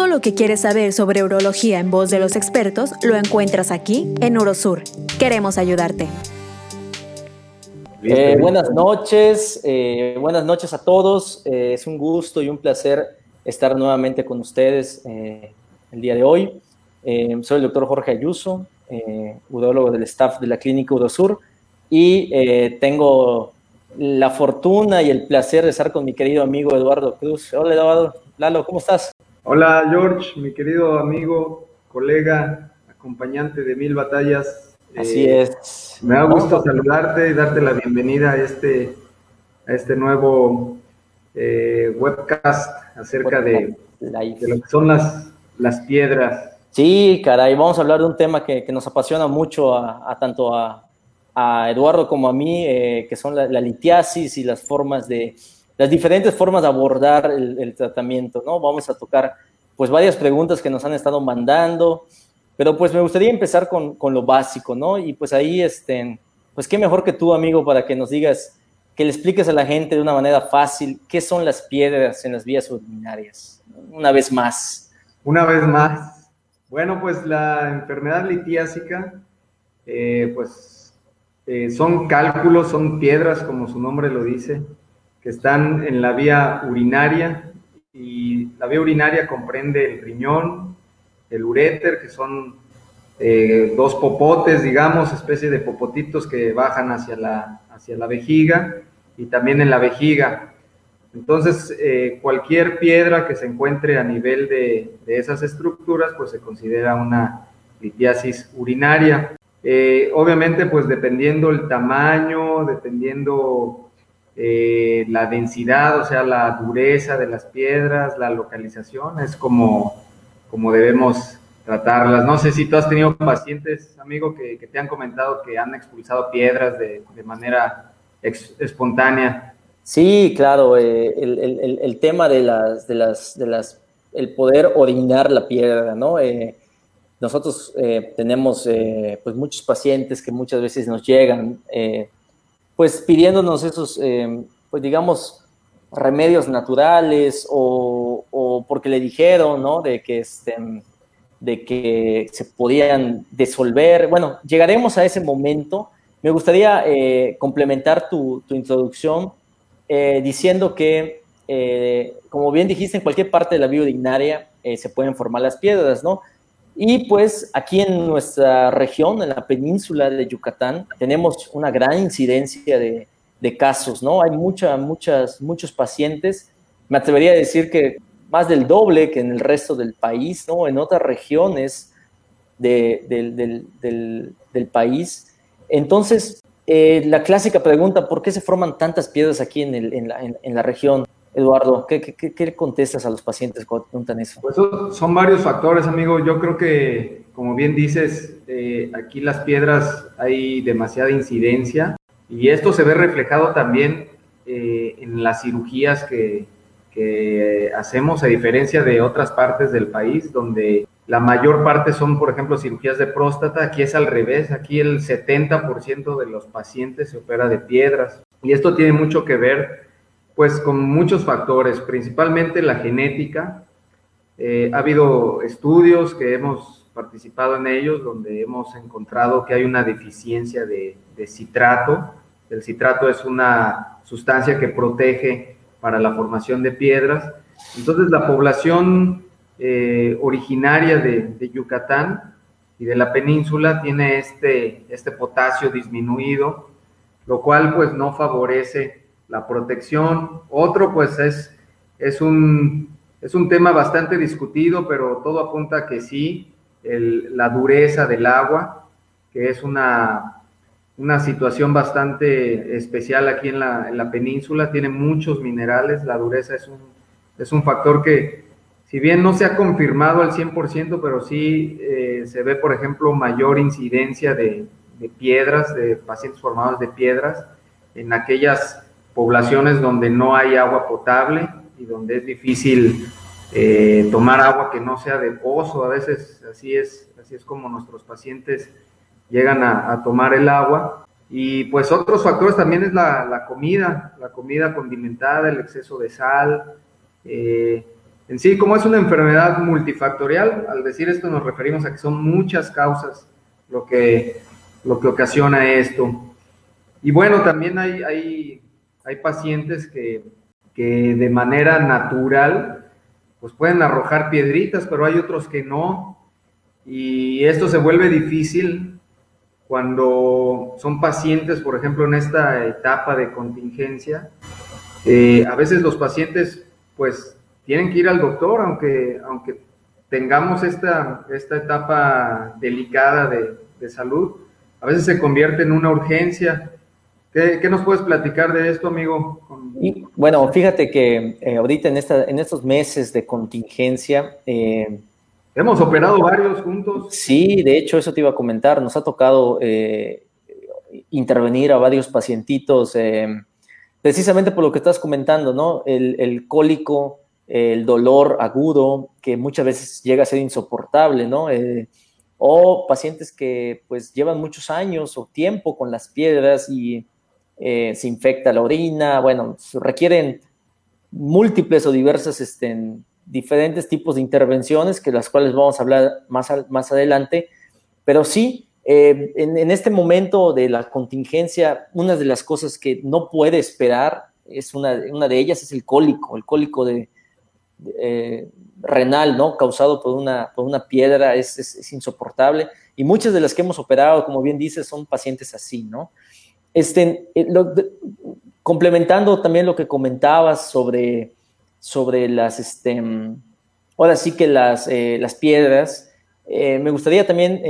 Todo lo que quieres saber sobre urología en voz de los expertos lo encuentras aquí en Urosur. Queremos ayudarte. Eh, buenas noches, eh, buenas noches a todos. Eh, es un gusto y un placer estar nuevamente con ustedes el día de hoy. soy el doctor Jorge Ayuso, urologo del staff de la clínica Urosur y tengo la fortuna y el placer de estar con mi querido amigo Eduardo Cruz. Hola Eduardo, Lalo, ¿cómo estás? Hola George, mi querido amigo, colega, acompañante de Mil Batallas. Así eh, es. Me da gusto saludarte y darte la bienvenida a este, a este nuevo eh, webcast acerca de, de, lo que son las, las piedras. Sí, caray, vamos a hablar de un tema que, que nos apasiona mucho a, tanto a, a, Eduardo como a mí, eh, que son la, litiasis y las formas de, las diferentes formas de abordar el, tratamiento, ¿no? Vamos a tocar pues varias preguntas que nos han estado mandando, pero pues me gustaría empezar con, con lo básico, ¿no? Y pues ahí, este, pues qué mejor que tú, amigo, para que nos digas, que le expliques a la gente de una manera fácil qué son las piedras en las vías urinarias, una vez más. Una vez más. Bueno, pues la enfermedad litiásica, eh, pues eh, son cálculos, son piedras, como su nombre lo dice, que están en la vía urinaria y la vía urinaria comprende el riñón, el uréter, que son eh, dos popotes, digamos, especie de popotitos que bajan hacia la, hacia la vejiga y también en la vejiga. Entonces, eh, cualquier piedra que se encuentre a nivel de, esas estructuras, pues se considera una litiasis urinaria. Eh, obviamente, pues dependiendo el tamaño, dependiendo eh, la densidad, o sea, la dureza de las piedras, la localización, es como, como debemos tratarlas. No sé si tú has tenido pacientes, amigo, que, te han comentado que han expulsado piedras de, manera espontánea. Sí, claro, eh, el, tema de las, de las, de las, el poder orinar la piedra, ¿no? Eh, nosotros tenemos pues muchos pacientes que muchas veces nos llegan pues pidiéndonos esos, eh, pues digamos, remedios naturales o, porque le dijeron, ¿no? De que, este, de que se podían disolver. Bueno, llegaremos a ese momento. Me gustaría eh, complementar tu, introducción eh, diciendo que, como bien dijiste, en cualquier parte de la biodignaria se pueden formar las piedras, ¿no? Y pues aquí en nuestra región, en la península de Yucatán, tenemos una gran incidencia de, casos, ¿no? Hay mucha, muchas, muchos pacientes, me atrevería a decir que más del doble que en el resto del país, ¿no? En otras regiones del, país. Entonces, eh, la clásica pregunta, ¿por qué se forman tantas piedras aquí en, la, región? Eduardo, ¿qué, contestas a los pacientes cuando preguntan eso? Pues son varios factores, amigo. Yo creo que, como bien dices, eh, aquí las piedras hay demasiada incidencia y esto se ve reflejado también eh, en las cirugías que, que hacemos, a diferencia de otras partes del país, donde la mayor parte son, por ejemplo, cirugías de próstata. Aquí es al revés, aquí el 70% de los pacientes se opera de piedras. Y esto tiene mucho que ver pues con muchos factores, principalmente la genética. Eh, ha habido estudios que hemos participado en ellos donde hemos encontrado que hay una deficiencia de, citrato. El citrato es una sustancia que protege para la formación de piedras. Entonces la población eh, originaria de, Yucatán y de la península tiene este, este potasio disminuido, lo cual pues no favorece la protección. Otro, pues, es, es, un, es un tema bastante discutido, pero todo apunta a que sí, la dureza del agua, que es una, una situación bastante especial aquí en la, en la, península, tiene muchos minerales, la dureza es un, es un factor que, si bien no se ha confirmado al 100%, pero sí eh, se ve, por ejemplo, mayor incidencia de, de piedras, de pacientes formados de piedras, en aquellas poblaciones donde no hay agua potable y donde es difícil eh, tomar agua que no sea de pozo. A veces así es, así es como nuestros pacientes llegan a, tomar el agua. Y pues otros factores también es la, comida, la comida condimentada, el exceso de sal, eh, En sí, como es una enfermedad multifactorial, al decir esto nos referimos a que son muchas causas lo que, lo que ocasiona esto. Y bueno, también hay, hay, hay pacientes que, que de manera natural pues pueden arrojar piedritas, pero hay otros que no. Y esto se vuelve difícil cuando son pacientes, por ejemplo, en esta etapa de contingencia. Eh, a veces los pacientes pues tienen que ir al doctor, aunque, aunque tengamos esta, esta etapa delicada de, de salud, a veces se convierte en una urgencia. ¿Qué, nos puedes platicar de esto, amigo? Y, bueno, fíjate que eh, ahorita en, esta, en estos meses de contingencia... Eh, Hemos operado varios juntos. Sí, de hecho, eso te iba a comentar. Nos ha tocado eh, intervenir a varios pacientitos, precisamente por lo que estás comentando, ¿no? El, el cólico, el dolor agudo, que muchas veces llega a ser insoportable, ¿no? o pacientes que pues llevan muchos años o tiempo con las piedras y eh, se infecta la orina, bueno, requieren múltiples o diversas, este, diferentes tipos de intervenciones, que las cuales vamos a hablar más, más adelante, pero sí, eh, en, este momento de la contingencia, una de las cosas que no puede esperar, es una, una de ellas es el cólico, el cólico de, eh, renal, ¿no? Causado por una, por una piedra, es, es, insoportable. Y muchas de las que hemos operado, como bien dices, son pacientes así, ¿no? Este, eh, complementando también lo que comentabas sobre, sobre las, este, ahora sí que las, eh, las piedras, me gustaría también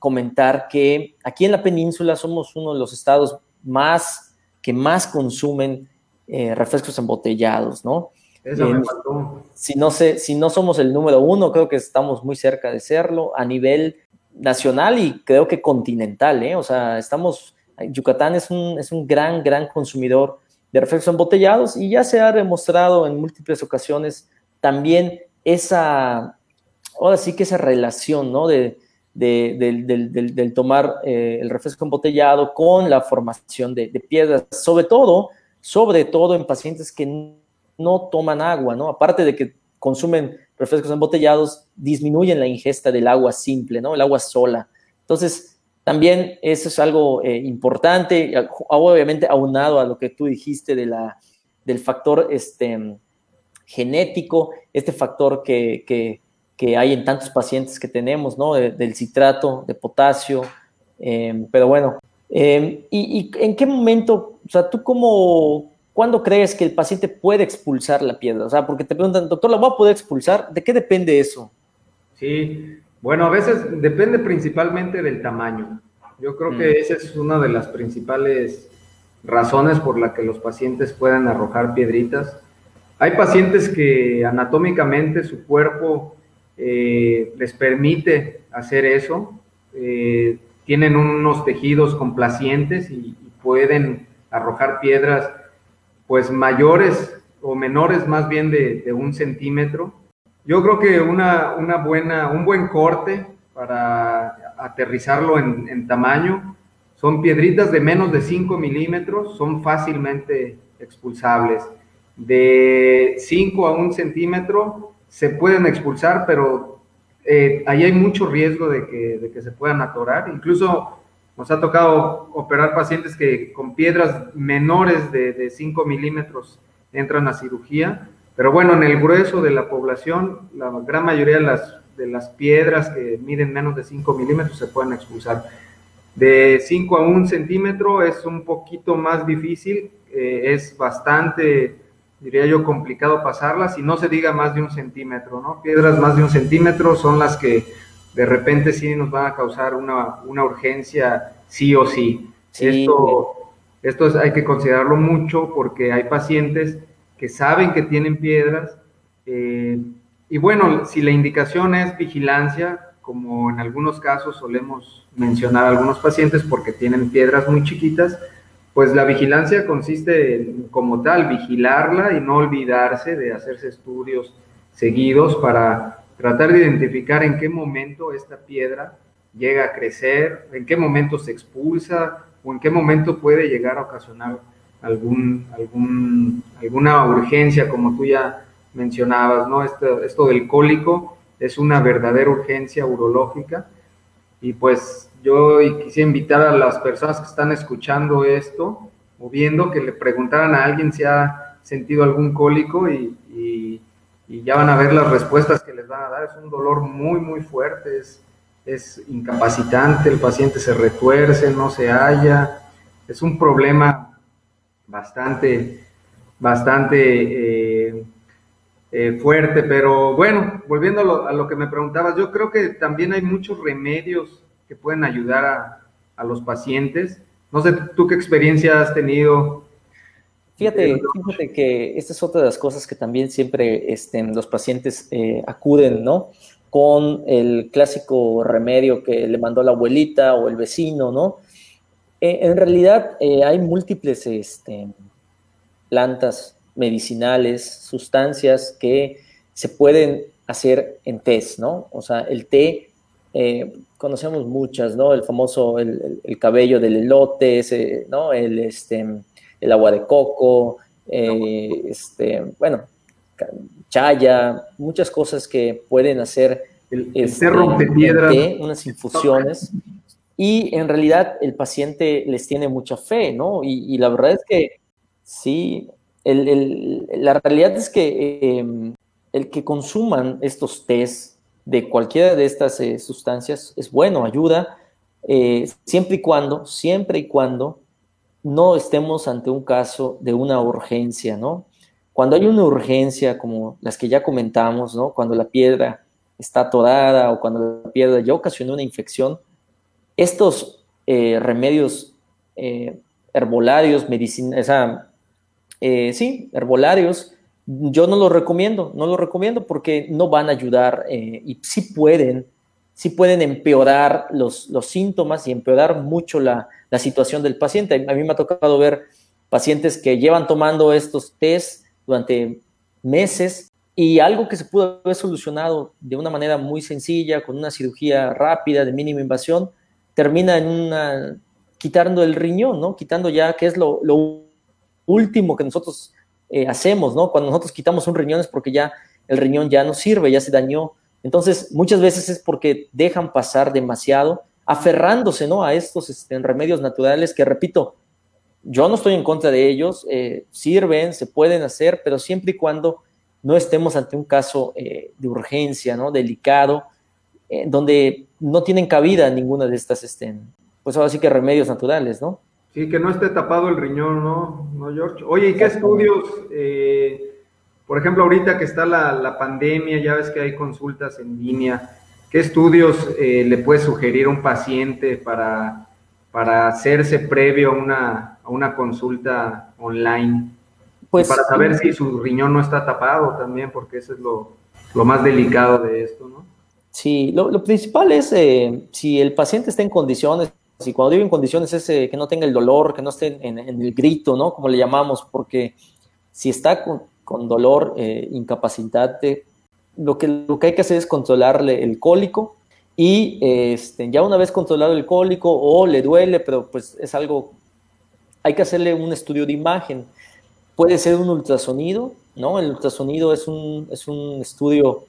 comentar que aquí en la península somos uno de los estados más que más consumen refrescos embotellados, ¿no? Si no, sé, si no somos el número uno, creo que estamos muy cerca de serlo a nivel nacional y creo que continental, ¿eh? O sea, estamos, Yucatán es un, es un gran, gran consumidor de refrescos embotellados y ya se ha demostrado en múltiples ocasiones también esa, ahora sí que esa relación, ¿no? De, del, tomar eh, el refresco embotellado con la formación de, piedras, sobre todo, sobre todo en pacientes que no toman agua, ¿no? Aparte de que consumen refrescos embotellados, disminuyen la ingesta del agua simple, ¿no? El agua sola. Entonces, también eso es algo eh, importante, obviamente aunado a lo que tú dijiste de la, del factor este, genético, este factor que, que, hay en tantos pacientes que tenemos, ¿no? del citrato de potasio. Em, pero bueno, em, y, ¿y, en qué momento, o sea, tú cómo, ¿Cuándo crees que el paciente puede expulsar la piedra? O sea, porque te preguntan, doctor, ¿la voy a poder expulsar? ¿De qué depende eso? Sí, bueno, a veces depende principalmente del tamaño. Yo creo que mm. esa es una de las principales razones por las que los pacientes pueden arrojar piedritas. Hay pacientes que anatómicamente su cuerpo eh, les permite hacer eso, eh, tienen unos tejidos complacientes y, y pueden arrojar piedras pues mayores o menores más bien de, un centímetro. Yo creo que una, una, buena, un buen corte para aterrizarlo en, tamaño son piedritas de menos de 5 milímetros, son fácilmente expulsables. De 5 a 1 centímetro se pueden expulsar, pero eh, ahí hay mucho riesgo de que, de que se puedan atorar. Incluso nos ha tocado operar pacientes que con piedras menores de, 5 milímetros entran a cirugía, pero bueno, en el grueso de la población, la gran mayoría de las, de las piedras que miden menos de 5 milímetros se pueden expulsar. De 5 a 1 centímetro es un poquito más difícil, eh, es bastante, diría yo, complicado pasarlas y no se diga más de un centímetro, ¿no? Piedras más de un centímetro son las que de repente sí nos van a causar una, urgencia sí o sí. Esto, esto hay que considerarlo mucho porque hay pacientes que saben que tienen piedras eh, y bueno, si la indicación es vigilancia, como en algunos casos solemos mencionar a algunos pacientes porque tienen piedras muy chiquitas, pues la vigilancia consiste en, como tal, vigilarla y no olvidarse de hacerse estudios seguidos para tratar de identificar en qué momento esta piedra llega a crecer, en qué momento se expulsa o en qué momento puede llegar a ocasionar algún, algún, alguna urgencia, como tú ya mencionabas, ¿no? Esto, esto del cólico es una verdadera urgencia urológica y pues yo quisiera invitar a las personas que están escuchando esto o viendo que le preguntaran a alguien si ha sentido algún cólico y, ya van a ver las respuestas que les van a dar. Es un dolor muy, muy fuerte, es, es incapacitante, el paciente se retuerce, no se halla, es un problema bastante, bastante eh, eh, fuerte, pero bueno, volviendo a lo, a lo, que me preguntabas, yo creo que también hay muchos remedios que pueden ayudar a, a los pacientes. No sé, ¿tú qué experiencia has tenido? Fíjate, fíjate que esta es otra de las cosas que también siempre este, los pacientes eh, acuden, ¿no? Con el clásico remedio que le mandó la abuelita o el vecino, ¿no? Eh, en realidad eh, hay múltiples este, plantas medicinales, sustancias que se pueden hacer en test, ¿no? O sea, el té, eh, conocemos muchas, ¿no? El famoso, el, cabello del elote, ese, ¿no? El, este, el agua de coco, este, bueno, chaya, muchas cosas que pueden hacer el, el este, té, unas infusiones y en realidad el paciente les tiene mucha fe, ¿no? Y, la verdad es que sí, la realidad es que em, el que consuman estos test de cualquiera de estas eh, sustancias es bueno, ayuda, eh, siempre y cuando, siempre y cuando no estemos ante un caso de una urgencia, ¿no? Cuando hay una urgencia como las que ya comentamos, ¿no? Cuando la piedra está atorada o cuando la piedra ya ocasionó una infección, estos eh, remedios eh, herbolarios, medicina, esa, eh, sí, herbolarios, yo no los recomiendo, no los recomiendo porque no van a ayudar y sí pueden, sí pueden empeorar los, los síntomas y empeorar mucho la, la, situación del paciente. A mí me ha tocado ver pacientes que llevan tomando estos test durante meses y algo que se pudo haber solucionado de una manera muy sencilla, con una cirugía rápida, de mínima invasión, termina en una, quitando el riñón, ¿no? Quitando ya, que es lo, último que nosotros eh, hacemos, ¿no? Cuando nosotros quitamos un riñón es porque ya el riñón ya no sirve, ya se dañó. Entonces, muchas veces es porque dejan pasar demasiado, aferrándose, ¿no? A estos este, remedios naturales que, repito, yo no estoy en contra de ellos, eh, sirven, se pueden hacer, pero siempre y cuando no estemos ante un caso eh, de urgencia, ¿no? Delicado, donde no tienen cabida ninguna de estas, este, pues ahora sí que remedios naturales, ¿no? Sí, que no esté tapado el riñón, ¿no, ¿No George? Oye, ¿y qué estudios, eh, por ejemplo, ahorita que está la, pandemia, ya ves que hay consultas en línea, ¿qué estudios eh, le puede sugerir a un paciente para, para hacerse previo a una, a una consulta online? Pues, para saber si su riñón no está tapado también, porque eso es lo, lo más delicado de esto, ¿no? Sí, lo, principal es eh, si el paciente está en condiciones, si cuando digo en condiciones es eh, que no tenga el dolor, que no esté en, el grito, ¿no? Como le llamamos, porque si está con, dolor eh, incapacitante, lo que, lo que hay que hacer es controlarle el cólico y este, ya una vez controlado el cólico o le duele, pero pues es algo, hay que hacerle un estudio de imagen. Puede ser un ultrasonido, ¿no? El ultrasonido es un, es un estudio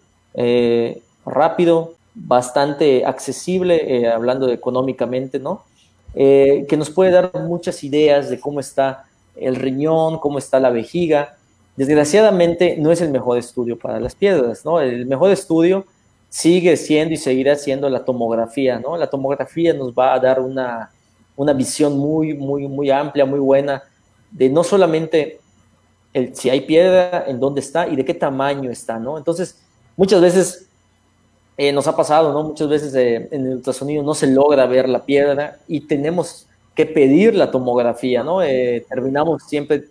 rápido, bastante accesible, eh, hablando económicamente, ¿no? Eh, que nos puede dar muchas ideas de cómo está el riñón, cómo está la vejiga. Desgraciadamente no es el mejor estudio para las piedras, ¿no? El mejor estudio sigue siendo y seguirá siendo la tomografía, ¿no? La tomografía nos va a dar una, una visión muy, muy, muy amplia, muy buena de no solamente el, si hay piedra, en dónde está y de qué tamaño está, ¿no? Entonces, muchas veces eh, nos ha pasado, ¿no? Muchas veces eh, en el ultrasonido no se logra ver la piedra y tenemos que pedir la tomografía, ¿no? Eh, terminamos siempre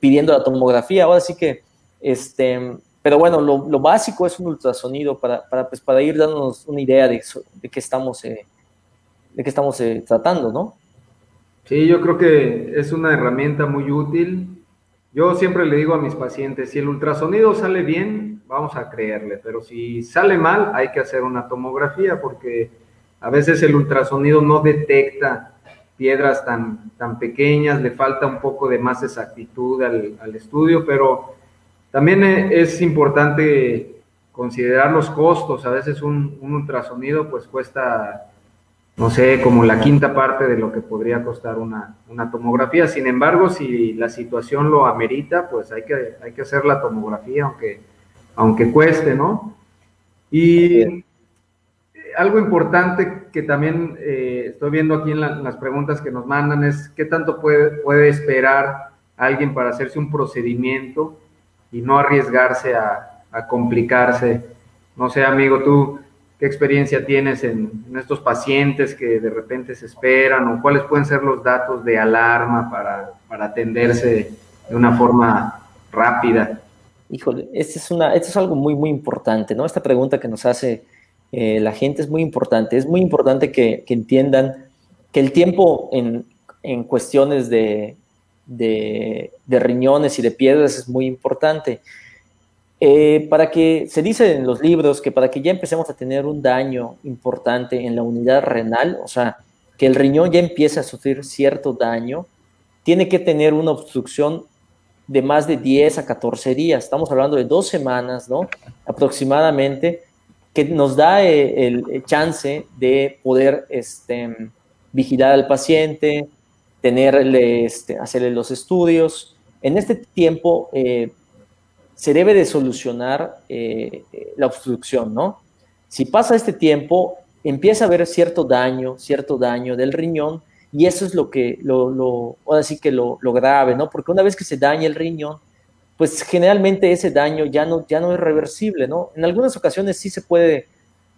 pidiendo la tomografía. Ahora sí que, este, pero bueno, lo, básico es un ultrasonido para, para, pues, para ir dándonos una idea de, de qué estamos, de qué estamos tratando, ¿no? Sí, yo creo que es una herramienta muy útil. Yo siempre le digo a mis pacientes, si el ultrasonido sale bien, vamos a creerle, pero si sale mal, hay que hacer una tomografía porque a veces el ultrasonido no detecta piedras tan, tan pequeñas, le falta un poco de más exactitud al, estudio, pero También eh, es importante considerar los costos. A veces un, ultrasonido pues cuesta, no sé, como la quinta parte de lo que podría costar una, tomografía. Sin embargo, si la situación lo amerita, pues hay que, hay que hacer la tomografía, aunque, aunque cueste, ¿no? Y algo importante que también eh, estoy viendo aquí en, las preguntas que nos mandan es qué tanto puede, puede esperar alguien para hacerse un procedimiento y no arriesgarse a, complicarse. No sé, amigo, tú, ¿qué experiencia tienes en, estos pacientes que de repente se esperan o cuáles pueden ser los datos de alarma para, para atenderse de una forma rápida? Híjole, es, una, esto es algo muy, muy importante, ¿no? Esta pregunta que nos hace eh, la gente es muy importante. Es muy importante que, entiendan que el tiempo en, cuestiones de, de, riñones y de piedras es muy importante. Eh, para que se dice en los libros que para que ya empecemos a tener un daño importante en la unidad renal, o sea, que el riñón ya empiece a sufrir cierto daño, tiene que tener una obstrucción de más de 10 a 14 días. Estamos hablando de dos semanas, ¿no? Aproximadamente que nos da eh, el, chance de poder este, vigilar al paciente, tenerle, este, hacerle los estudios. En este tiempo eh, se debe de solucionar eh, la obstrucción, ¿no? Si pasa este tiempo, empieza a haber cierto daño, cierto daño del riñón, y eso es lo que, lo, lo ahora sí que lo, lo grave, ¿no? Porque una vez que se daña el riñón, pues generalmente ese daño ya no, ya no es reversible, ¿no? En algunas ocasiones sí se puede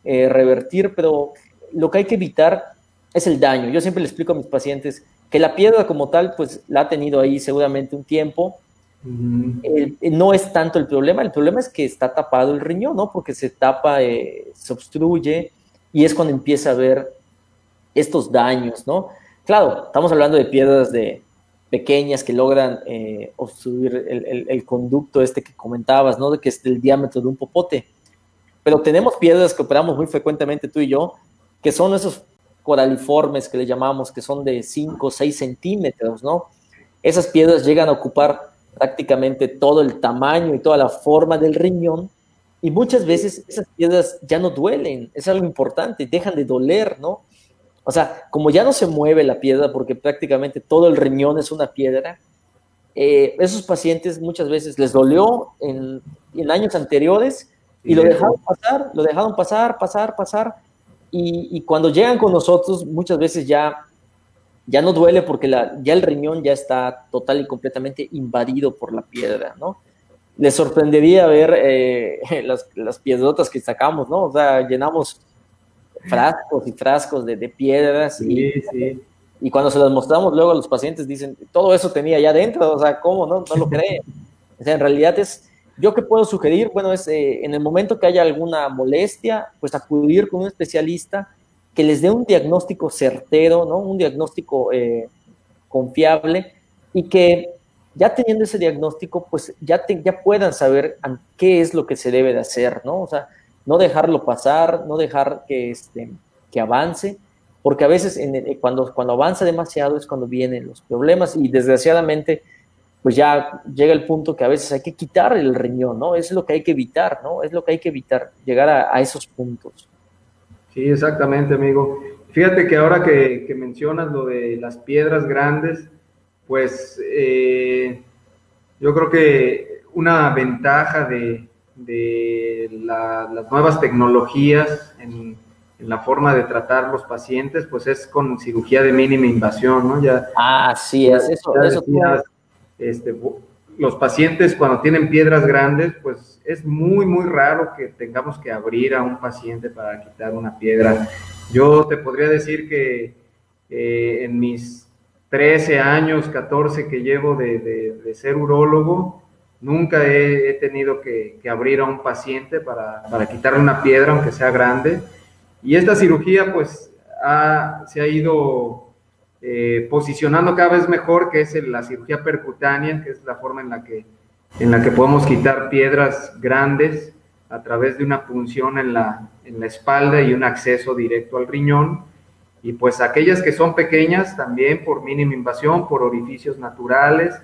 eh, revertir, pero lo que hay que evitar es el daño. Yo siempre le explico a mis pacientes que la piedra como tal, pues la ha tenido ahí seguramente un tiempo. no es tanto el problema, el problema es que está tapado el riñón, ¿no? Porque se tapa, eh, se obstruye y es cuando empieza a haber estos daños, ¿no? Claro, estamos hablando de piedras de, pequeñas que logran eh, obstruir el, conducto este que comentabas, ¿no? De que es del diámetro de un popote. Pero tenemos piedras que operamos muy frecuentemente tú y yo, que son esos coraliformes que le llamamos, que son de 5 o 6 centímetros, ¿no? Esas piedras llegan a ocupar prácticamente todo el tamaño y toda la forma del riñón y muchas veces esas piedras ya no duelen, es algo importante, dejan de doler, ¿no? O sea, como ya no se mueve la piedra porque prácticamente todo el riñón es una piedra, eh, esos pacientes muchas veces les dolió en, años anteriores y lo dejaron pasar, lo dejaron pasar, pasar, pasar. Y, cuando llegan con nosotros, muchas veces ya, ya no duele porque la, ya el riñón ya está total y completamente invadido por la piedra, ¿no? Les sorprendería ver eh, las, las piedrotas que sacamos, ¿no? O sea, llenamos frascos y frascos de, piedras. y, y cuando se las mostramos luego a los pacientes dicen, todo eso tenía ya dentro, o sea, ¿cómo? No, no lo creen. O sea, en realidad es, yo que puedo sugerir, bueno, es eh, en el momento que haya alguna molestia, pues acudir con un especialista que les dé un diagnóstico certero, ¿no? Un diagnóstico eh, confiable y que ya teniendo ese diagnóstico, pues ya, ya puedan saber qué es lo que se debe de hacer, ¿no? O sea, no dejarlo pasar, no dejar que, este, que avance, porque a veces en cuando, cuando avanza demasiado es cuando vienen los problemas y desgraciadamente pues ya llega el punto que a veces hay que quitar el riñón, ¿no? Es lo que hay que evitar, ¿no? Es lo que hay que evitar, llegar a, esos puntos. Sí, exactamente, amigo. Fíjate que ahora que, mencionas lo de las piedras grandes, pues eh, yo creo que una ventaja de, de las nuevas tecnologías en, la forma de tratar los pacientes, pues es con cirugía de mínima invasión, ¿no? Ya, ah, sí, es eso. eso este, los pacientes cuando tienen piedras grandes, pues es muy, muy raro que tengamos que abrir a un paciente para quitar una piedra. Yo te podría decir que eh, en mis 13 años, 14 que llevo de, de ser urólogo, Nunca he, tenido que, abrir a un paciente para, quitarle una piedra, aunque sea grande. Y esta cirugía, pues, se ha ido eh, posicionando cada vez mejor, que es la cirugía percutánea, que es la forma en la que, en la que podemos quitar piedras grandes a través de una punción en la, en la espalda y un acceso directo al riñón. Y pues aquellas que son pequeñas también por mínima invasión, por orificios naturales,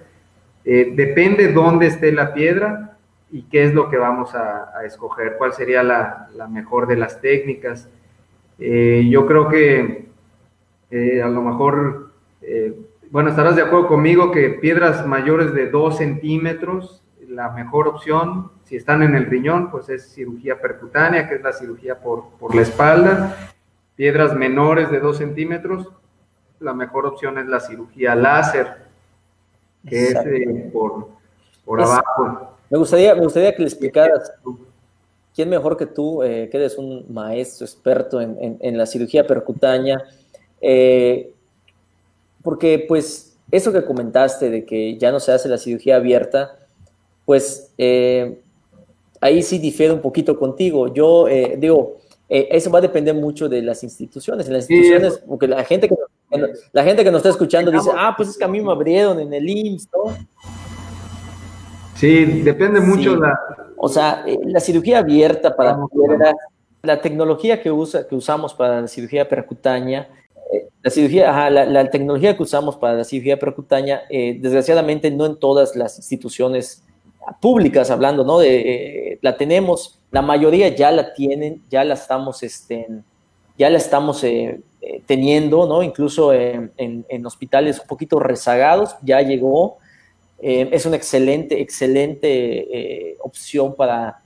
eh, depende dónde esté la piedra, y qué es lo que vamos a, escoger, cuál sería la, mejor de las técnicas. Eh, yo creo que eh, a lo mejor, bueno, estarás de acuerdo conmigo que piedras mayores de 2 centímetros, la mejor opción, si están en el riñón, pues es cirugía percutánea, que es la cirugía por, por la espalda. Piedras menores de 2 centímetros, la mejor opción es la cirugía láser, que es por, por abajo. Me gustaría, me gustaría que le explicaras, ¿quién mejor que tú, eh, que eres un maestro experto en, en, la cirugía percutánea? Eh, porque pues eso que comentaste de que ya no se hace la cirugía abierta, pues eh, ahí sí difiere un poquito contigo. Yo digo, eso va a depender mucho de las instituciones. En las instituciones, porque la gente que, la gente que nos está escuchando dice, ah, pues es que a mí me abrieron en el IMSS, ¿no? Sí, depende mucho la... O sea, eh, la cirugía abierta para la tecnología que, usa, que usamos para la cirugía percutánea, eh, la cirugía, la, tecnología que usamos para la cirugía percutánea, eh, desgraciadamente no en todas las instituciones públicas, hablando, ¿no? De, la tenemos, la mayoría ya la tienen, ya la estamos, este, ya la estamos teniendo, ¿no? Incluso en, en, hospitales un poquito rezagados, ya llegó, eh, es una excelente, excelente eh, opción para,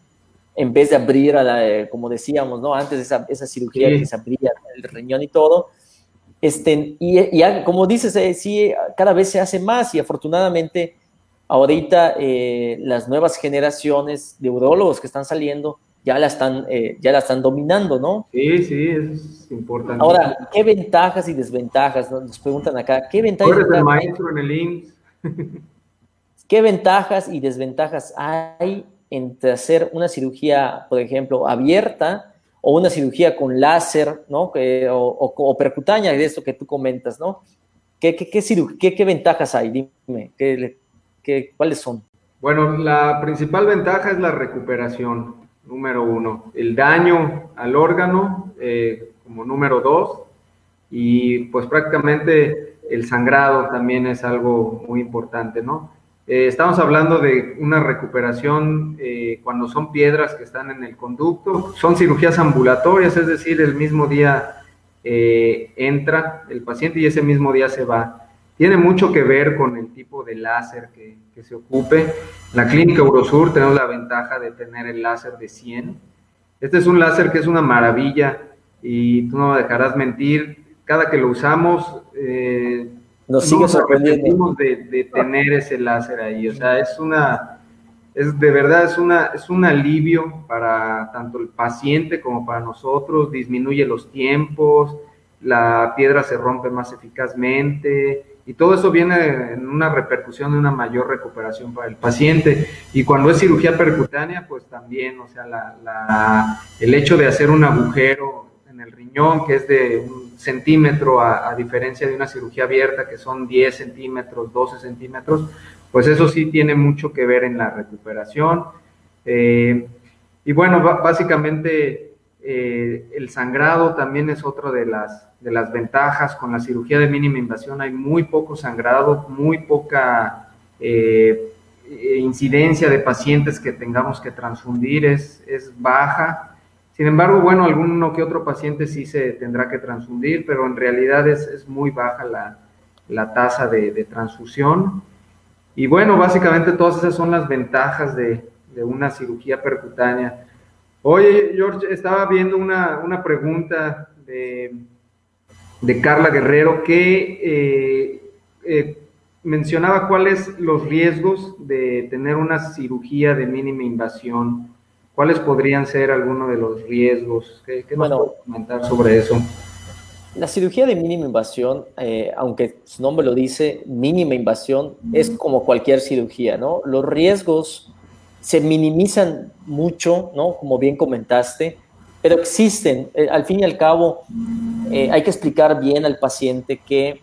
en vez de abrir, a la, eh, como decíamos, ¿no? Antes esa, esa cirugía que se abría el riñón y todo. Este, y, y como dices, sí, cada vez se hace más y afortunadamente ahorita las nuevas generaciones de urólogos que están saliendo ya la están, ya la están dominando, ¿no? Sí, sí, es importante. Ahora, ¿qué ventajas y desventajas? Nos preguntan acá, ¿qué ventajas? Eres el maestro en el IMSS. ¿Qué ventajas y desventajas hay entre hacer una cirugía, por ejemplo, abierta o una cirugía con láser, ¿no? o, percutánea, de esto que tú comentas, ¿no? ¿Qué, qué, ventajas hay? Dime, ¿qué, cuáles son? Bueno, la principal ventaja es la recuperación, número uno. El daño al órgano, eh, como número dos. Y pues prácticamente el sangrado también es algo muy importante, ¿no? Eh, estamos hablando de una recuperación eh, cuando son piedras que están en el conducto. Son cirugías ambulatorias, es decir, el mismo día eh, entra el paciente y ese mismo día se va. Tiene mucho que ver con el tipo de láser que, que se ocupe. la clínica Eurosur tenemos la ventaja de tener el láser de 100. Este es un láser que es una maravilla y tú no me dejarás mentir. Cada que lo usamos, nos sigue sorprendiendo. De, de, tener ese láser ahí, o sea, es una, es de verdad, es, una, es un alivio para tanto el paciente como para nosotros, disminuye los tiempos, la piedra se rompe más eficazmente y todo eso viene en una repercusión de una mayor recuperación para el paciente. Y cuando es cirugía percutánea, pues también, o sea, la, el hecho de hacer un agujero en el riñón, que es de un centímetro, a, diferencia de una cirugía abierta, que son 10 centímetros, 12 centímetros, pues eso sí tiene mucho que ver en la recuperación. Eh, y bueno, básicamente eh, el sangrado también es otra de las, de las ventajas. Con la cirugía de mínima invasión hay muy poco sangrado, muy poca eh, incidencia de pacientes que tengamos que transfundir, es, es baja. Sin embargo, bueno, alguno que otro paciente sí se tendrá que transfundir, pero en realidad es, muy baja la, tasa de, transfusión. Y bueno, básicamente todas esas son las ventajas de, una cirugía percutánea. Oye, George, estaba viendo una, pregunta de, Carla Guerrero que eh, eh, mencionaba cuáles los riesgos de tener una cirugía de mínima invasión. ¿Cuáles podrían ser algunos de los riesgos? ¿Qué, qué bueno, comentar sobre eso? La cirugía de mínima invasión, eh, aunque su nombre lo dice, mínima invasión, es como cualquier cirugía, ¿no? Los riesgos se minimizan mucho, ¿no? Como bien comentaste, pero existen. Eh, al fin y al cabo, eh, hay que explicar bien al paciente que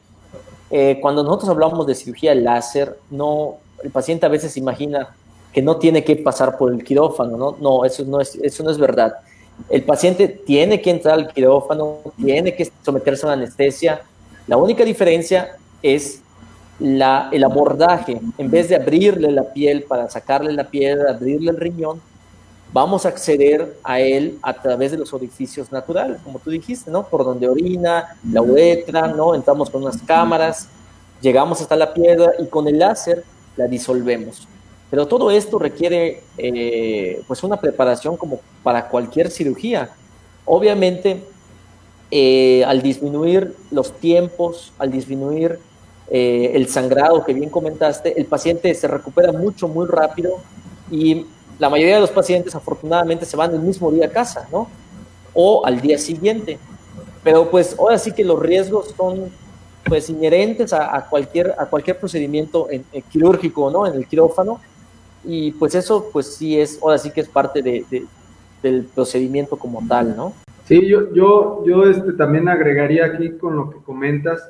cuando nosotros hablamos de cirugía láser, no, el paciente a veces imagina que no tiene que pasar por el quirófano, ¿no? No, eso no es, eso no es verdad. El paciente tiene que entrar al quirófano, tiene que someterse a la anestesia. La única diferencia es la, el abordaje, en vez de abrirle la piel para sacarle la piedra, abrirle el riñón, vamos a acceder a él a través de los orificios naturales, como tú dijiste, ¿no? Por donde orina, la uretra, ¿no? Entramos con unas cámaras, llegamos hasta la piedra y con el láser la disolvemos. Pero todo esto requiere eh, pues una preparación como para cualquier cirugía. Obviamente, eh, al disminuir los tiempos, al disminuir eh, el sangrado que bien comentaste, el paciente se recupera mucho, muy rápido y la mayoría de los pacientes afortunadamente se van el mismo día a casa, ¿no? O al día siguiente. Pero pues ahora sí que los riesgos son pues inherentes a, cualquier, a cualquier procedimiento en, quirúrgico, ¿no? En el quirófano. Y pues eso pues sí es, ahora sí que es parte de, del procedimiento como tal, ¿no? Sí, yo, yo, yo este, también agregaría aquí con lo que comentas,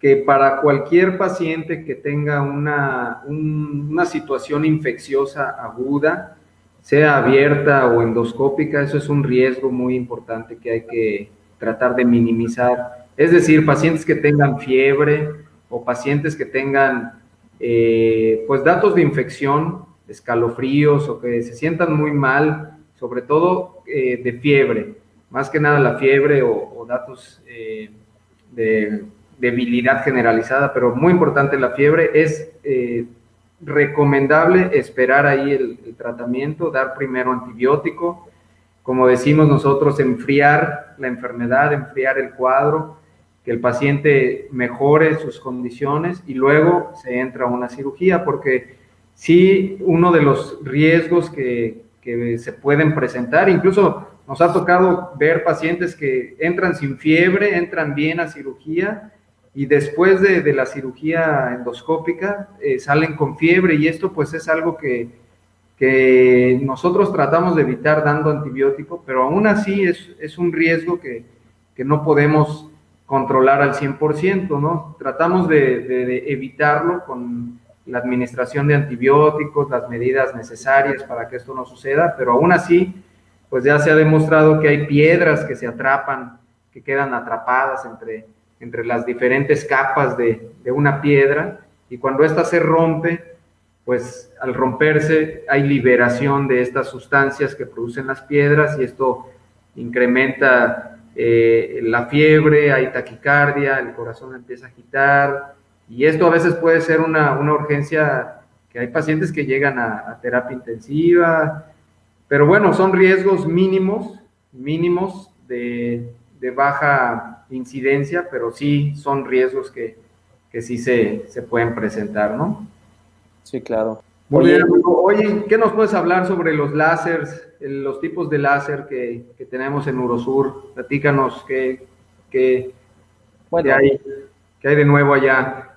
que para cualquier paciente que tenga una, una situación infecciosa aguda, sea abierta o endoscópica, eso es un riesgo muy importante que hay que tratar de minimizar. Es decir, pacientes que tengan fiebre o pacientes que tengan eh, pues datos de infección, escalofríos o que se sientan muy mal, sobre todo eh, de fiebre, más que nada la fiebre o, datos eh, de debilidad generalizada, pero muy importante la fiebre, es eh, recomendable esperar ahí el, tratamiento, dar primero antibiótico, como decimos nosotros, enfriar la enfermedad, enfriar el cuadro, que el paciente mejore sus condiciones y luego se entra a una cirugía, porque sí, uno de los riesgos que, que se pueden presentar, incluso nos ha tocado ver pacientes que entran sin fiebre, entran bien a cirugía, y después de, la cirugía endoscópica eh, salen con fiebre y esto pues es algo que, que, nosotros tratamos de evitar dando antibiótico, pero aún así es, es un riesgo que, que, no podemos controlar al 100%, ¿no? Tratamos de, de, evitarlo con la administración de antibióticos, las medidas necesarias para que esto no suceda, pero aún así, pues ya se ha demostrado que hay piedras que se atrapan, que quedan atrapadas entre entre las diferentes capas de, una piedra y cuando ésta se rompe, pues al romperse hay liberación de estas sustancias que producen las piedras y esto incrementa eh, la fiebre, hay taquicardia, el corazón empieza a agitar y esto a veces puede ser una, urgencia que hay pacientes que llegan a, terapia intensiva, pero bueno, son riesgos mínimos, mínimos de, de baja incidencia, pero sí son riesgos que, que sí se, se, pueden presentar, ¿no? Sí, claro. Muy Oye, bien, Oye, ¿qué nos puedes hablar sobre los láseres, los tipos de láser que, que tenemos en Urosur? Platícanos qué, qué, qué, hay, qué hay de nuevo allá.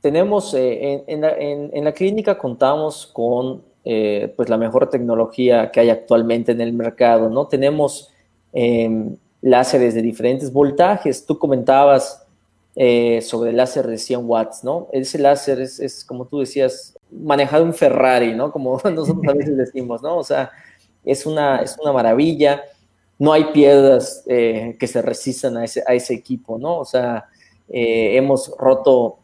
Tenemos, eh, en, en, en, la, clínica contamos con eh, pues la mejor tecnología que hay actualmente en el mercado, ¿no? Tenemos eh, láseres de diferentes voltajes. Tú comentabas eh, sobre el láser de 100 watts, ¿no? Ese láser es, como tú decías, manejar un Ferrari, ¿no? Como nosotros a veces decimos, ¿no? O sea, es una, es una maravilla. No hay piedras eh, que se resistan a ese, a ese equipo, ¿no? O sea, eh, hemos roto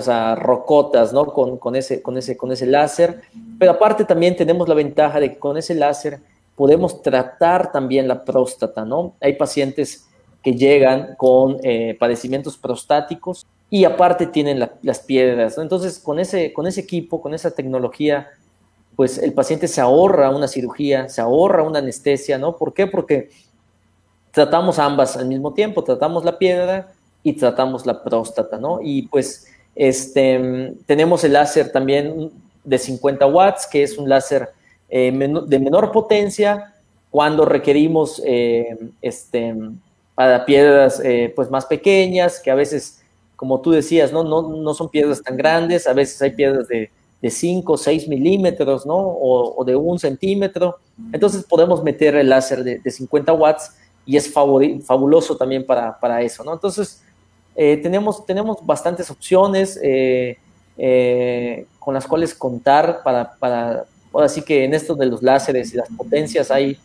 sea, rocotas, ¿no? Con, con, ese, con, ese, con ese láser. Pero aparte también tenemos la ventaja de que con ese láser podemos tratar también la próstata, ¿no? Hay pacientes que llegan con eh, padecimientos prostáticos y aparte tienen las piedras, ¿no? Entonces, con ese, con ese equipo, con esa tecnología, pues el paciente se ahorra una cirugía, se ahorra una anestesia, ¿no? ¿Por qué? Porque tratamos ambas al mismo tiempo, tratamos la piedra y tratamos la próstata, ¿no? Y pues este, tenemos el láser también de 50 watts, que es un láser eh, de menor potencia cuando requerimos eh, este, para piedras eh, pues más pequeñas, que a veces, como tú decías, ¿no? No, no son piedras tan grandes, a veces hay piedras de, de 5 o 6 milímetros, ¿no? O, de un centímetro. Entonces podemos meter el láser de, de 50 watts y es fabuloso también para, para, eso, ¿no? Entonces, tenemos, tenemos bastantes opciones con las cuales contar para, para, ahora sí que en esto de los láseres y las potencias hay,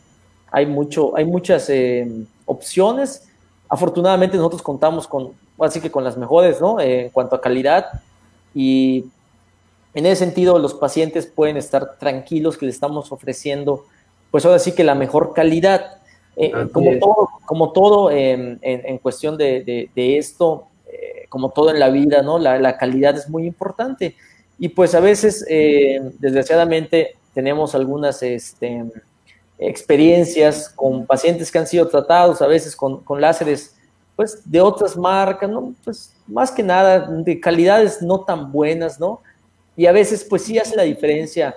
hay, mucho, hay muchas eh, opciones. Afortunadamente nosotros contamos con, así que con las mejores, ¿no? Eh, en cuanto a calidad. y en ese sentido los pacientes pueden estar tranquilos que le estamos ofreciendo, pues ahora sí que la mejor calidad. Eh, como, todo, como todo en, cuestión de, esto, eh, como todo en la vida, ¿no? La, calidad es muy importante. Y pues a veces, eh, desgraciadamente, tenemos algunas este, experiencias con pacientes que han sido tratados, a veces con, con láseres pues de otras marcas, ¿no? Pues más que nada de calidades no tan buenas, ¿no? Y a veces pues sí hace la diferencia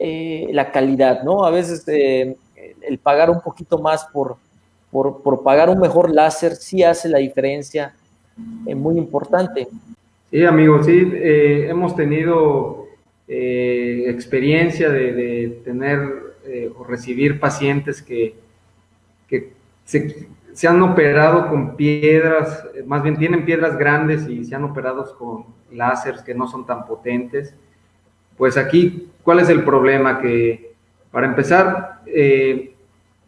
la calidad, ¿no? A veces el pagar un poquito más por, por, pagar un mejor láser sí hace la diferencia es muy importante. Sí, amigos, sí, eh, hemos tenido eh, experiencia de, tener eh, o recibir pacientes que, que se, se, han operado con piedras, más bien tienen piedras grandes y se han operado con láseres que no son tan potentes. Pues aquí, ¿cuál es el problema? Que para empezar,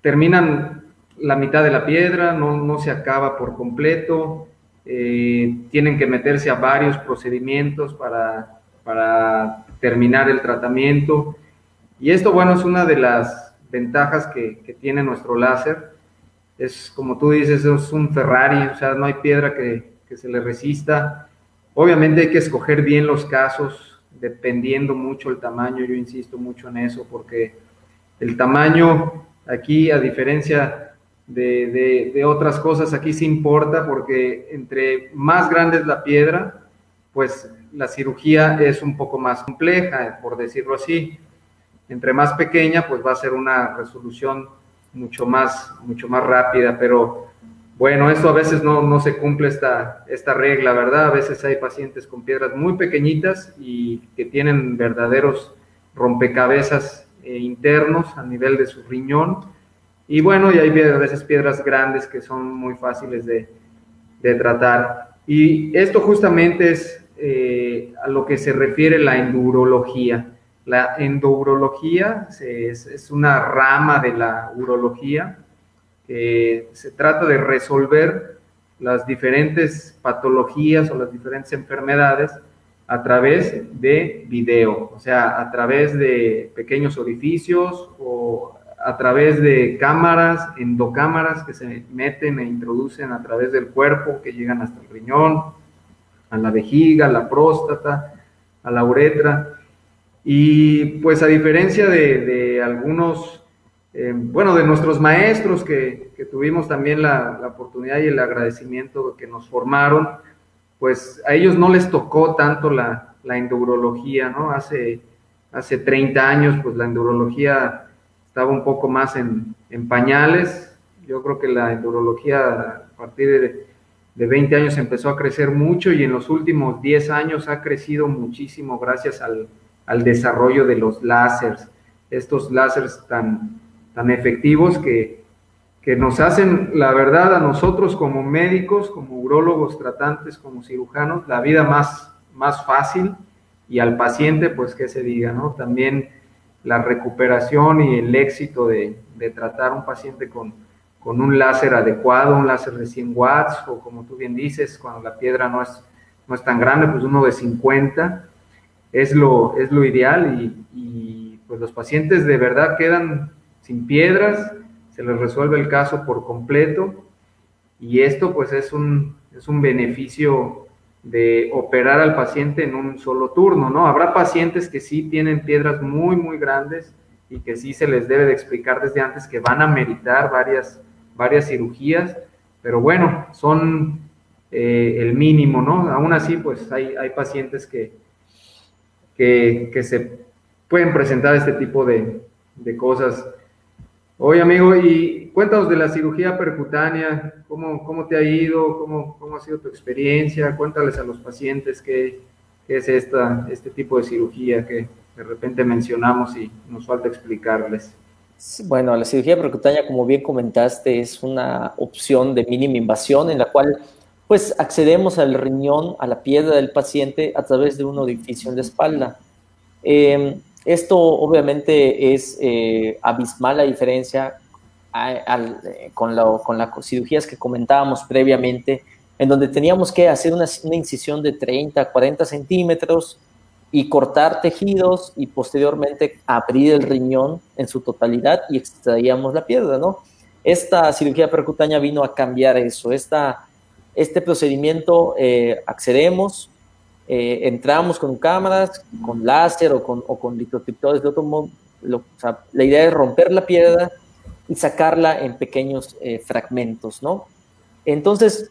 terminan la mitad de la piedra, no, se acaba por completo, eh, tienen que meterse a varios procedimientos para, para, terminar el tratamiento. Y esto, bueno, es una de las ventajas que, tiene nuestro láser. Es, como tú dices, es un Ferrari, o sea, no hay piedra que, que se le resista. Obviamente hay que escoger bien los casos, dependiendo mucho el tamaño, yo insisto mucho en eso, porque el tamaño Aquí, a diferencia de, otras cosas, aquí sí importa porque entre más grande es la piedra, pues la cirugía es un poco más compleja, por decirlo así. Entre más pequeña, pues va a ser una resolución mucho más, mucho más rápida, pero bueno, eso a veces no, no se cumple esta, esta regla, ¿verdad? A veces hay pacientes con piedras muy pequeñitas y que tienen verdaderos rompecabezas eh, internos a nivel de su riñón. Y bueno, y hay a veces piedras grandes que son muy fáciles de, de tratar. Y esto justamente es eh, a lo que se refiere la endurología. La endurología es, es, una rama de la urología que se trata de resolver las diferentes patologías o las diferentes enfermedades a través de video, o sea, a través de pequeños orificios o a través de cámaras, endocámaras que se meten e introducen a través del cuerpo, que llegan hasta el riñón, a la vejiga, a la próstata, a la uretra. Y pues a diferencia de, algunos, eh, bueno, de nuestros maestros que, tuvimos también la, la, oportunidad y el agradecimiento de que nos formaron, pues a ellos no les tocó tanto la, la endurología, ¿no? Hace, hace 30 años, pues la endurología estaba un poco más en, pañales. Yo creo que la endurología a partir de, de 20 años empezó a crecer mucho y en los últimos 10 años ha crecido muchísimo gracias al, al desarrollo de los láseres, estos láseres tan, tan efectivos que, que nos hacen, la verdad, a nosotros como médicos, como urólogos tratantes, como cirujanos, la vida más, más fácil y al paciente, pues que se diga, ¿no? También la recuperación y el éxito de, de tratar un paciente con, con, un láser adecuado, un láser de 100 watts, o como tú bien dices, cuando la piedra no es, no es tan grande, pues uno de 50, es lo, es lo ideal y, y pues los pacientes de verdad quedan sin piedras, se les resuelve el caso por completo y esto pues es un, es un beneficio de operar al paciente en un solo turno, ¿no? Habrá pacientes que sí tienen piedras muy, muy grandes y que sí se les debe de explicar desde antes que van a meritar varias, varias cirugías, pero bueno, son eh, el mínimo, ¿no? Aún así, pues hay, hay pacientes que, que, que, se pueden presentar este tipo de, de cosas. Oye, amigo, y cuéntanos de la cirugía percutánea, cómo, cómo te ha ido, cómo, cómo, ha sido tu experiencia, cuéntales a los pacientes qué, qué es esta, este tipo de cirugía que de repente mencionamos y nos falta explicarles. Bueno, la cirugía percutánea, como bien comentaste, es una opción de mínima invasión en la cual pues accedemos al riñón, a la piedra del paciente a través de un orificio en la espalda. Eh, esto obviamente es eh, abismal la diferencia eh, con, las cirugías que comentábamos previamente, en donde teníamos que hacer una, una incisión de 30, 40 centímetros y cortar tejidos y posteriormente abrir el riñón en su totalidad y extraíamos la piedra, ¿no? Esta cirugía percutánea vino a cambiar eso. Esta, este procedimiento eh, accedemos, eh, entramos con cámaras, con láser o con, o con de otro modo. la idea es romper la piedra y sacarla en pequeños eh, fragmentos, ¿no? Entonces,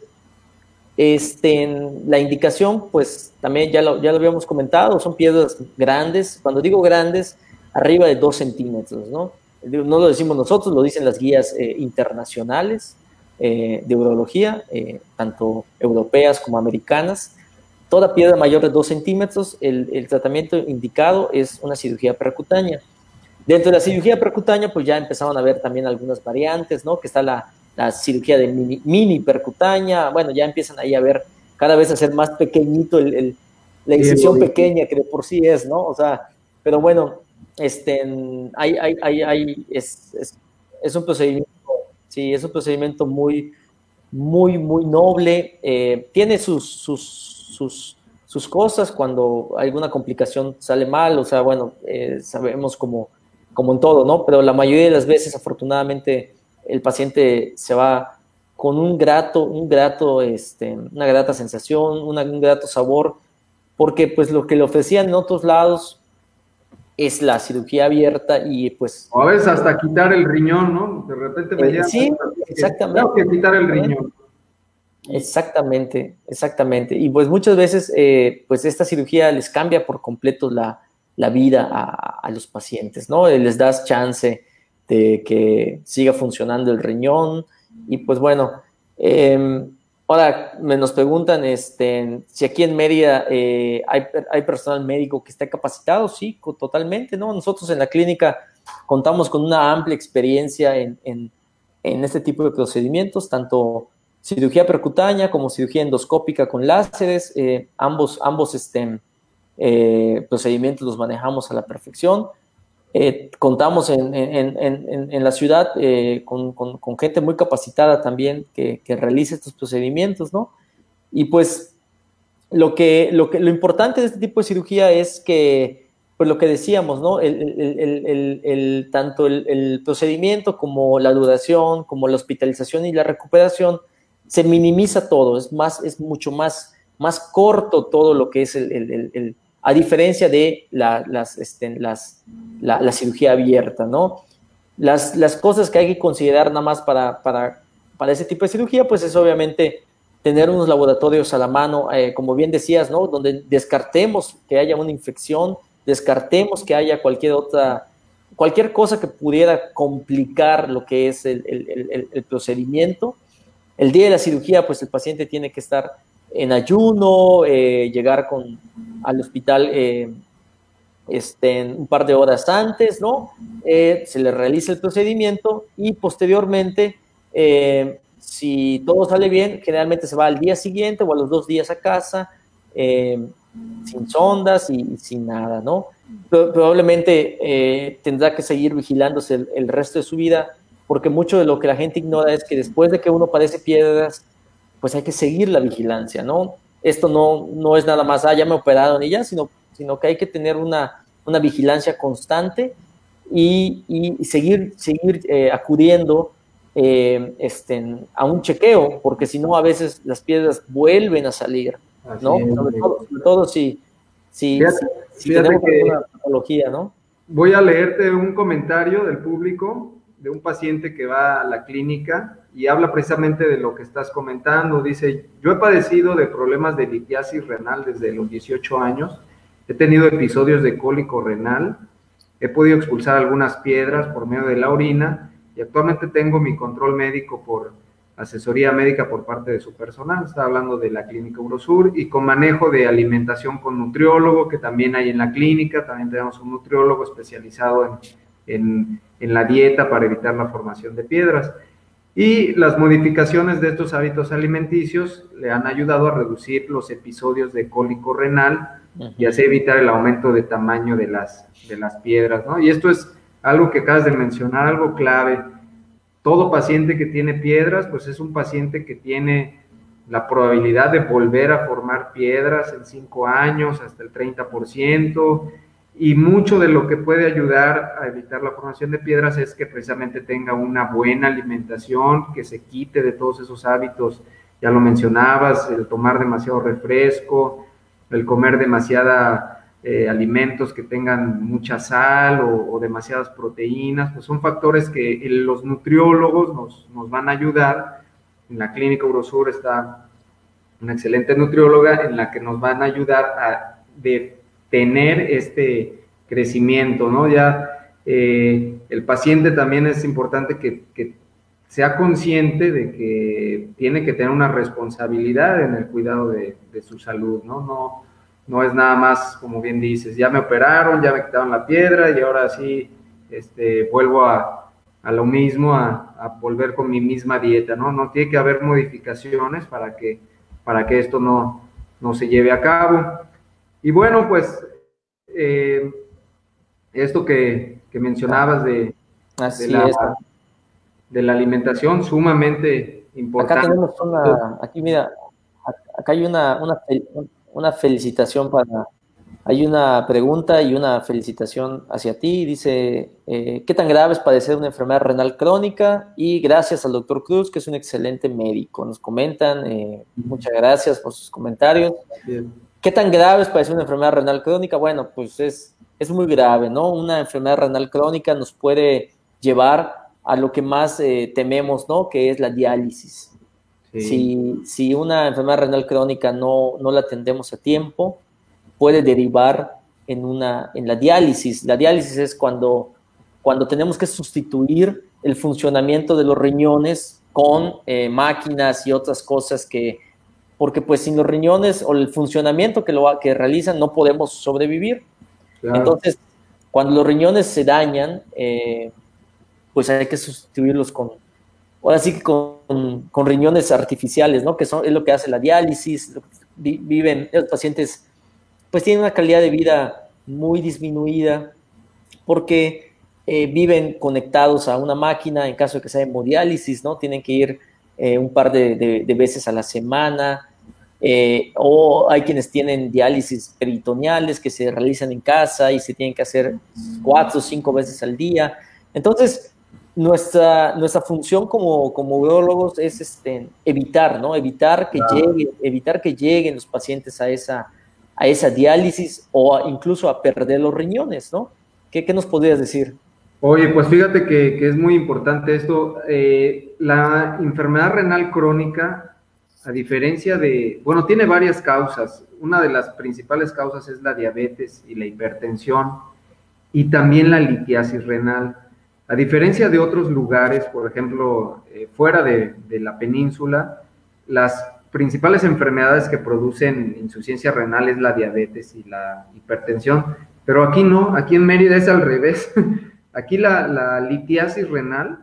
este, la indicación, pues también ya lo, ya lo habíamos comentado, son piedras grandes. Cuando digo grandes, arriba de dos centímetros, ¿no? no lo decimos nosotros, lo dicen las guías eh, internacionales eh, de urología, eh, tanto europeas como americanas. Toda piedra mayor de 2 centímetros, el, tratamiento indicado es una cirugía percutánea. Dentro de la cirugía percutánea, pues ya empezaron a ver también algunas variantes, ¿no? Que está la, cirugía de mini, percutánea, bueno, ya empiezan ahí a ver cada vez a ser más pequeñito el, la incisión pequeña que de por sí es, ¿no? O sea, pero bueno, este, hay, hay, hay, hay es, es, es, un procedimiento, sí, es un procedimiento muy, muy, muy noble. Eh, tiene sus, sus, sus, sus, cosas cuando alguna complicación sale mal, o sea, bueno, eh, sabemos como, como en todo, ¿no? Pero la mayoría de las veces, afortunadamente, el paciente se va con un grato, un grato, este, una grata sensación, un grato sabor, porque pues lo que le ofrecían en otros lados es la cirugía abierta y pues... O a veces hasta quitar el riñón, ¿no? De repente me eh, Sí, exactamente. Tengo que quitar el riñón. Exactamente, exactamente. Y pues muchas veces, eh, pues esta cirugía les cambia por completo la, vida a, los pacientes, ¿no? Les das chance de que siga funcionando el riñón y pues bueno, eh, Ahora, me nos preguntan este, si aquí en Mérida eh, hay, personal médico que esté capacitado. Sí, totalmente, ¿no? Nosotros en la clínica contamos con una amplia experiencia en, este tipo de procedimientos, tanto cirugía percutánea como cirugía endoscópica con láseres. Eh, ambos ambos este, eh, procedimientos los manejamos a la perfección. Eh, contamos en, en, en, la ciudad con, con, con, gente muy capacitada también que, que, realiza estos procedimientos, ¿no? Y pues lo, que, lo, que, lo importante de este tipo de cirugía es que, pues lo que decíamos, ¿no? El, el, el tanto el, procedimiento como la duración, como la hospitalización y la recuperación, se minimiza todo, es, más, es mucho más, más corto todo lo que es el a diferencia de la, las, este, las, la, cirugía abierta, ¿no? Las, las, cosas que hay que considerar nada más para, para, para, ese tipo de cirugía, pues es obviamente tener unos laboratorios a la mano, eh, como bien decías, ¿no? Donde descartemos que haya una infección, descartemos que haya cualquier otra, cualquier cosa que pudiera complicar lo que es el, el, el procedimiento. El día de la cirugía, pues el paciente tiene que estar en ayuno, eh, llegar con, al hospital eh, este, un par de horas antes, ¿no? Eh, se le realiza el procedimiento y posteriormente, si todo sale bien, generalmente se va al día siguiente o a los dos días a casa, sin sondas y, sin nada, ¿no? probablemente tendrá que seguir vigilándose el, el resto de su vida, porque mucho de lo que la gente ignora es que después de que uno padece piedras, pues hay que seguir la vigilancia, ¿no? Esto no, no es nada más, ah, ya me operaron y ya, sino, sino que hay que tener una, una vigilancia constante y, y seguir, seguir eh, acudiendo eh, este, a un chequeo, porque si no, a veces las piedras vuelven a salir, ¿no? sobre, todo, si, si, tenemos una patología, ¿no? Voy a leerte un comentario del público de un paciente que va a la clínica y habla precisamente de lo que estás comentando. Dice, yo he padecido de problemas de litiasis renal desde los 18 años, he tenido episodios de cólico renal, he podido expulsar algunas piedras por medio de la orina y actualmente tengo mi control médico por asesoría médica por parte de su personal, está hablando de la clínica Eurosur y con manejo de alimentación con nutriólogo que también hay en la clínica, también tenemos un nutriólogo especializado en, la dieta para evitar la formación de piedras. Y las modificaciones de estos hábitos alimenticios le han ayudado a reducir los episodios de cólico renal y así evitar el aumento de tamaño de las, de las piedras, ¿no? Y esto es algo que acabas de mencionar, algo clave. Todo paciente que tiene piedras, pues es un paciente que tiene la probabilidad de volver a formar piedras en cinco años hasta el 30%, y mucho de lo que puede ayudar a evitar la formación de piedras es que precisamente tenga una buena alimentación, que se quite de todos esos hábitos, ya lo mencionabas, el tomar demasiado refresco, el comer demasiada eh, alimentos que tengan mucha sal o, demasiadas proteínas, pues son factores que los nutriólogos nos, nos van a ayudar. En la clínica Urosur está una excelente nutrióloga en la que nos van a ayudar a tener este crecimiento, ¿no? Ya eh, el paciente también es importante que, sea consciente de que tiene que tener una responsabilidad en el cuidado de, su salud, ¿no? ¿no? No es nada más, como bien dices, ya me operaron, ya me quitaron la piedra y ahora sí este, vuelvo a, lo mismo, a, a, volver con mi misma dieta, ¿no? No tiene que haber modificaciones para que, para que esto no, no se lleve a cabo. Y bueno, pues eh, esto que, mencionabas de, de, la, alimentación, sumamente importante. Acá tenemos una, aquí mira, acá hay una, una, felicitación para, hay una pregunta y una felicitación hacia ti. Dice, eh, ¿qué tan grave es padecer una enfermedad renal crónica? Y gracias al doctor Cruz, que es un excelente médico. Nos comentan, eh, muchas gracias por sus comentarios. ¿Qué tan grave es padecer una enfermedad renal crónica? Bueno, pues es, es muy grave, ¿no? Una enfermedad renal crónica nos puede llevar a lo que más eh, tememos, ¿no? Que es la diálisis. Si, si, una enfermedad renal crónica no, no la atendemos a tiempo, puede derivar en, una, en la diálisis. La diálisis es cuando, cuando tenemos que sustituir el funcionamiento de los riñones con eh, máquinas y otras cosas que, porque pues sin los riñones o el funcionamiento que, lo, que realizan no podemos sobrevivir. Entonces, cuando los riñones se dañan, eh, pues hay que sustituirlos con, ahora sí que con, con, riñones artificiales, ¿no? Que son, es lo que hace la diálisis, viven, los pacientes pues tienen una calidad de vida muy disminuida porque eh, viven conectados a una máquina en caso de que sea hemodiálisis, ¿no? Tienen que ir eh, un par de, de, veces a la semana, eh, o hay quienes tienen diálisis peritoneales que se realizan en casa y se tienen que hacer cuatro o cinco veces al día. Entonces, nuestra, nuestra función como, como urólogos es este, evitar, ¿no? Evitar que, llegue, evitar que lleguen los pacientes a esa, a esa diálisis o incluso a perder los riñones, ¿no? ¿Qué, qué nos podrías decir? Oye, pues fíjate que, que es muy importante esto. Eh, la enfermedad renal crónica a diferencia de, bueno, tiene varias causas. Una de las principales causas es la diabetes y la hipertensión y también la litiasis renal. A diferencia de otros lugares, por ejemplo, eh, fuera de, la península, las principales enfermedades que producen insuficiencia renal es la diabetes y la hipertensión, pero aquí no, aquí en Mérida es al revés. Aquí la, la litiasis renal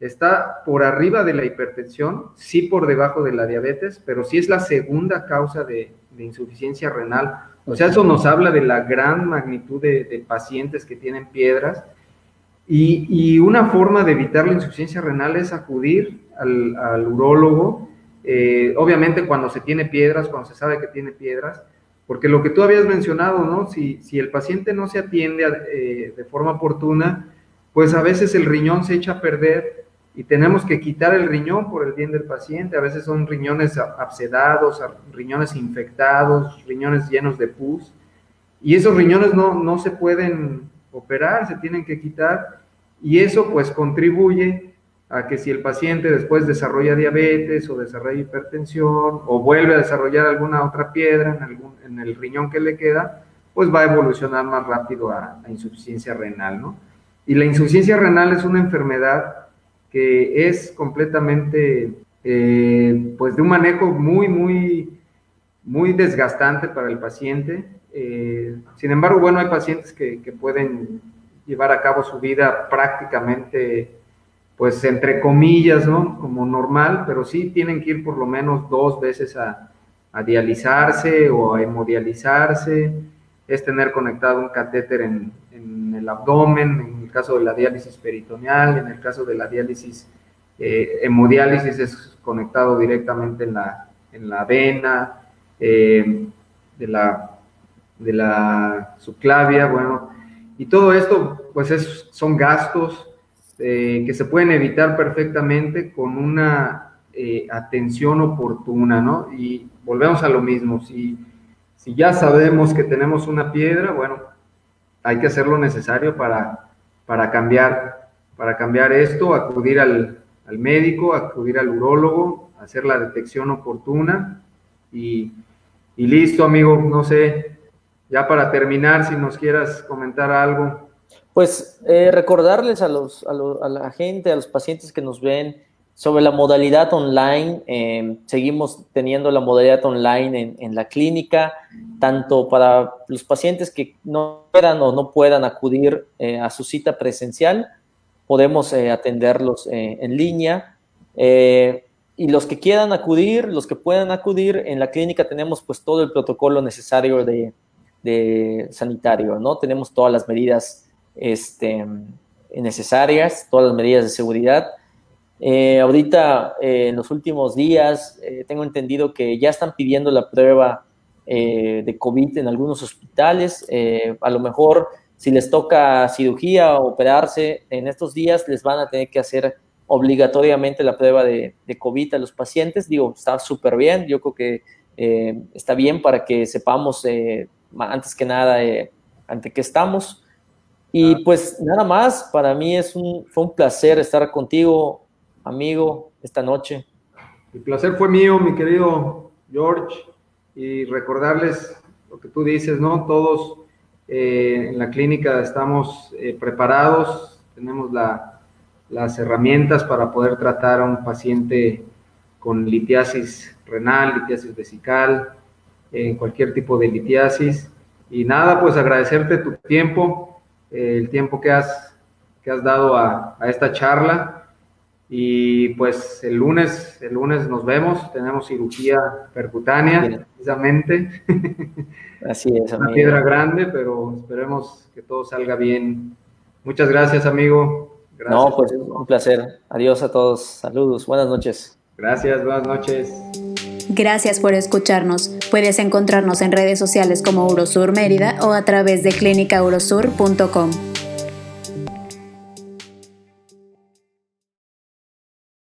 está por arriba de la hipertensión, sí por debajo de la diabetes, pero sí es la segunda causa de, insuficiencia renal. O sea, eso nos habla de la gran magnitud de, pacientes que tienen piedras. Y, una forma de evitar la insuficiencia renal es acudir al, al urólogo, eh, obviamente cuando se tiene piedras, cuando se sabe que tiene piedras, porque lo que tú habías mencionado, ¿no? Si, el paciente no se atiende eh, de forma oportuna, pues a veces el riñón se echa a perder y tenemos que quitar el riñón por el bien del paciente. A veces son riñones absedados, riñones infectados, riñones llenos de pus. Y esos riñones no, no se pueden operar, se tienen que quitar. Y eso pues contribuye a que si el paciente después desarrolla diabetes o desarrolla hipertensión o vuelve a desarrollar alguna otra piedra en, algún, en el riñón que le queda, pues va a evolucionar más rápido a, a insuficiencia renal, ¿no? Y la insuficiencia renal es una enfermedad que es completamente, eh, pues de un manejo muy, muy, muy desgastante para el paciente. Eh, sin embargo, bueno, hay pacientes que, pueden llevar a cabo su vida prácticamente, pues entre comillas, ¿no? Como normal, pero sí tienen que ir por lo menos dos veces a, a dializarse o a hemodializarse, es tener conectado un catéter en, en el abdomen, caso de la diálisis peritoneal, en el caso de la diálisis eh, hemodiálisis es conectado directamente en la, en la vena, eh, de, la, de la subclavia, bueno, y todo esto pues es, son gastos eh, que se pueden evitar perfectamente con una atención oportuna, ¿no? Y volvemos a lo mismo, si, si ya sabemos que tenemos una piedra, bueno, hay que hacer lo necesario para, para cambiar, para cambiar esto, acudir al, al médico, acudir al urólogo, hacer la detección oportuna y, y listo, amigo, no sé, ya para terminar, si nos quieras comentar algo. Pues eh, recordarles a, los, a, a, la gente, a los pacientes que nos ven sobre la modalidad online. Eh, seguimos teniendo la modalidad online en, la clínica, tanto para los pacientes que no puedan o no puedan acudir eh, a su cita presencial, podemos eh, atenderlos en línea. Y los que quieran acudir, los que puedan acudir, en la clínica tenemos pues todo el protocolo necesario de, de sanitario, ¿no? Tenemos todas las medidas este, necesarias, todas las medidas de seguridad. Eh, ahorita, eh, en los últimos días, eh, tengo entendido que ya están pidiendo la prueba de COVID en algunos hospitales. a lo mejor si les toca cirugía o operarse en estos días, les van a tener que hacer obligatoriamente la prueba de, de COVID a los pacientes. Digo, está súper bien, yo creo que está bien para que sepamos antes que nada ante qué estamos. Y pues nada más, para mí es un, fue un placer estar contigo, amigo, esta noche. El placer fue mío, mi querido George, y recordarles lo que tú dices, ¿no? Todos eh, en la clínica estamos eh, preparados, tenemos la, las herramientas para poder tratar a un paciente con litiasis renal, litiasis vesical, eh, cualquier tipo de litiasis. Y nada, pues agradecerte tu tiempo, el tiempo que has, que has dado a, a esta charla. Y pues el lunes, el lunes nos vemos, tenemos cirugía percutánea, Bien. precisamente. Así es, amigo. Una piedra grande, pero esperemos que todo salga bien. Muchas gracias, amigo. Gracias. No, pues un placer. Adiós a todos. Saludos. Buenas noches. Gracias, buenas noches. Gracias por escucharnos. Puedes encontrarnos en redes sociales como Urosur Mérida o a través de clínicaurosur.com.